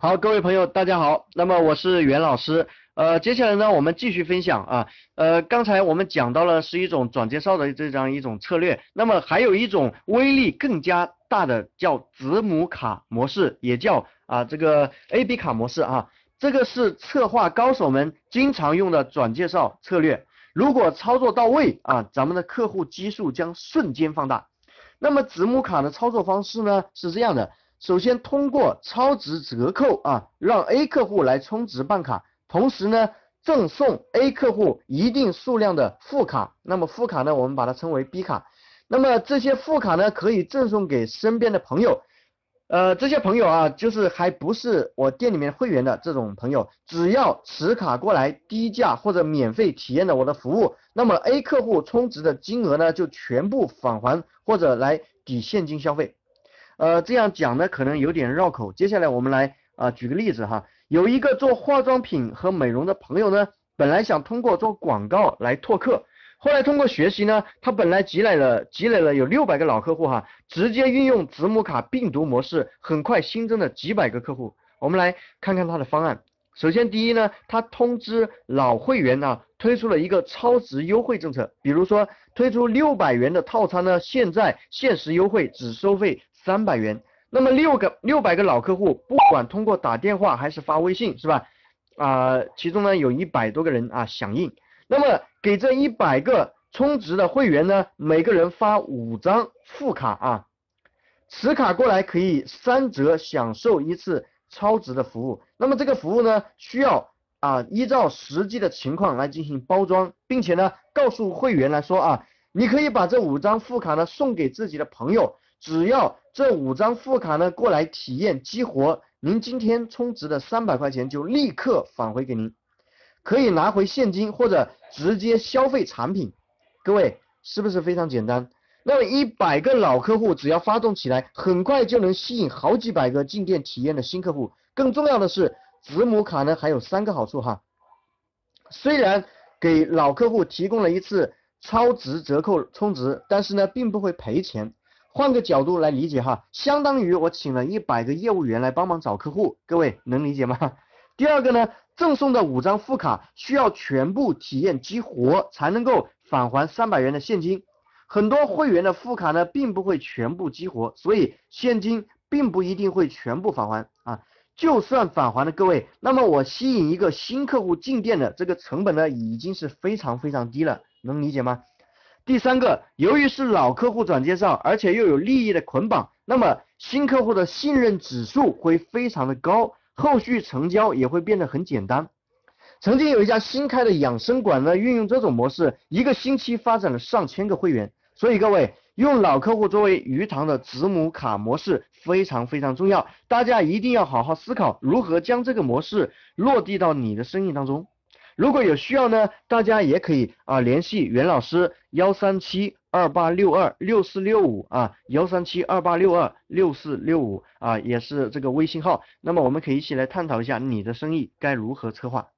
好，各位朋友，大家好。那么我是袁老师。呃，接下来呢，我们继续分享啊。呃，刚才我们讲到了是一种转介绍的这样一种策略。那么还有一种威力更加大的叫子母卡模式，也叫啊这个 A B 卡模式啊。这个是策划高手们经常用的转介绍策略。如果操作到位啊，咱们的客户基数将瞬间放大。那么子母卡的操作方式呢是这样的。首先通过超值折扣啊，让 A 客户来充值办卡，同时呢赠送 A 客户一定数量的副卡，那么副卡呢我们把它称为 B 卡，那么这些副卡呢可以赠送给身边的朋友，呃这些朋友啊就是还不是我店里面会员的这种朋友，只要持卡过来低价或者免费体验了我的服务，那么 A 客户充值的金额呢就全部返还或者来抵现金消费。呃，这样讲呢可能有点绕口。接下来我们来啊举个例子哈，有一个做化妆品和美容的朋友呢，本来想通过做广告来拓客，后来通过学习呢，他本来积累了积累了有六百个老客户哈，直接运用子母卡病毒模式，很快新增了几百个客户。我们来看看他的方案。首先第一呢，他通知老会员呢，推出了一个超值优惠政策，比如说推出六百元的套餐呢，现在限时优惠，只收费。三百元，那么六个六百个老客户，不管通过打电话还是发微信，是吧？啊，其中呢有一百多个人啊响应，那么给这一百个充值的会员呢，每个人发五张副卡啊，持卡过来可以三折享受一次超值的服务。那么这个服务呢，需要啊依照实际的情况来进行包装，并且呢告诉会员来说啊，你可以把这五张副卡呢送给自己的朋友。只要这五张副卡呢过来体验激活，您今天充值的三百块钱就立刻返回给您，可以拿回现金或者直接消费产品。各位是不是非常简单？那么一百个老客户只要发动起来，很快就能吸引好几百个进店体验的新客户。更重要的是，子母卡呢还有三个好处哈。虽然给老客户提供了一次超值折扣充值，但是呢并不会赔钱。换个角度来理解哈，相当于我请了一百个业务员来帮忙找客户，各位能理解吗？第二个呢，赠送的五张副卡需要全部体验激活才能够返还三百元的现金，很多会员的副卡呢并不会全部激活，所以现金并不一定会全部返还啊。就算返还了各位，那么我吸引一个新客户进店的这个成本呢已经是非常非常低了，能理解吗？第三个，由于是老客户转介绍，而且又有利益的捆绑，那么新客户的信任指数会非常的高，后续成交也会变得很简单。曾经有一家新开的养生馆呢，运用这种模式，一个星期发展了上千个会员。所以各位，用老客户作为鱼塘的子母卡模式非常非常重要，大家一定要好好思考如何将这个模式落地到你的生意当中。如果有需要呢，大家也可以啊联系袁老师幺三七二八六二六四六五啊幺三七二八六二六四六五啊也是这个微信号，那么我们可以一起来探讨一下你的生意该如何策划。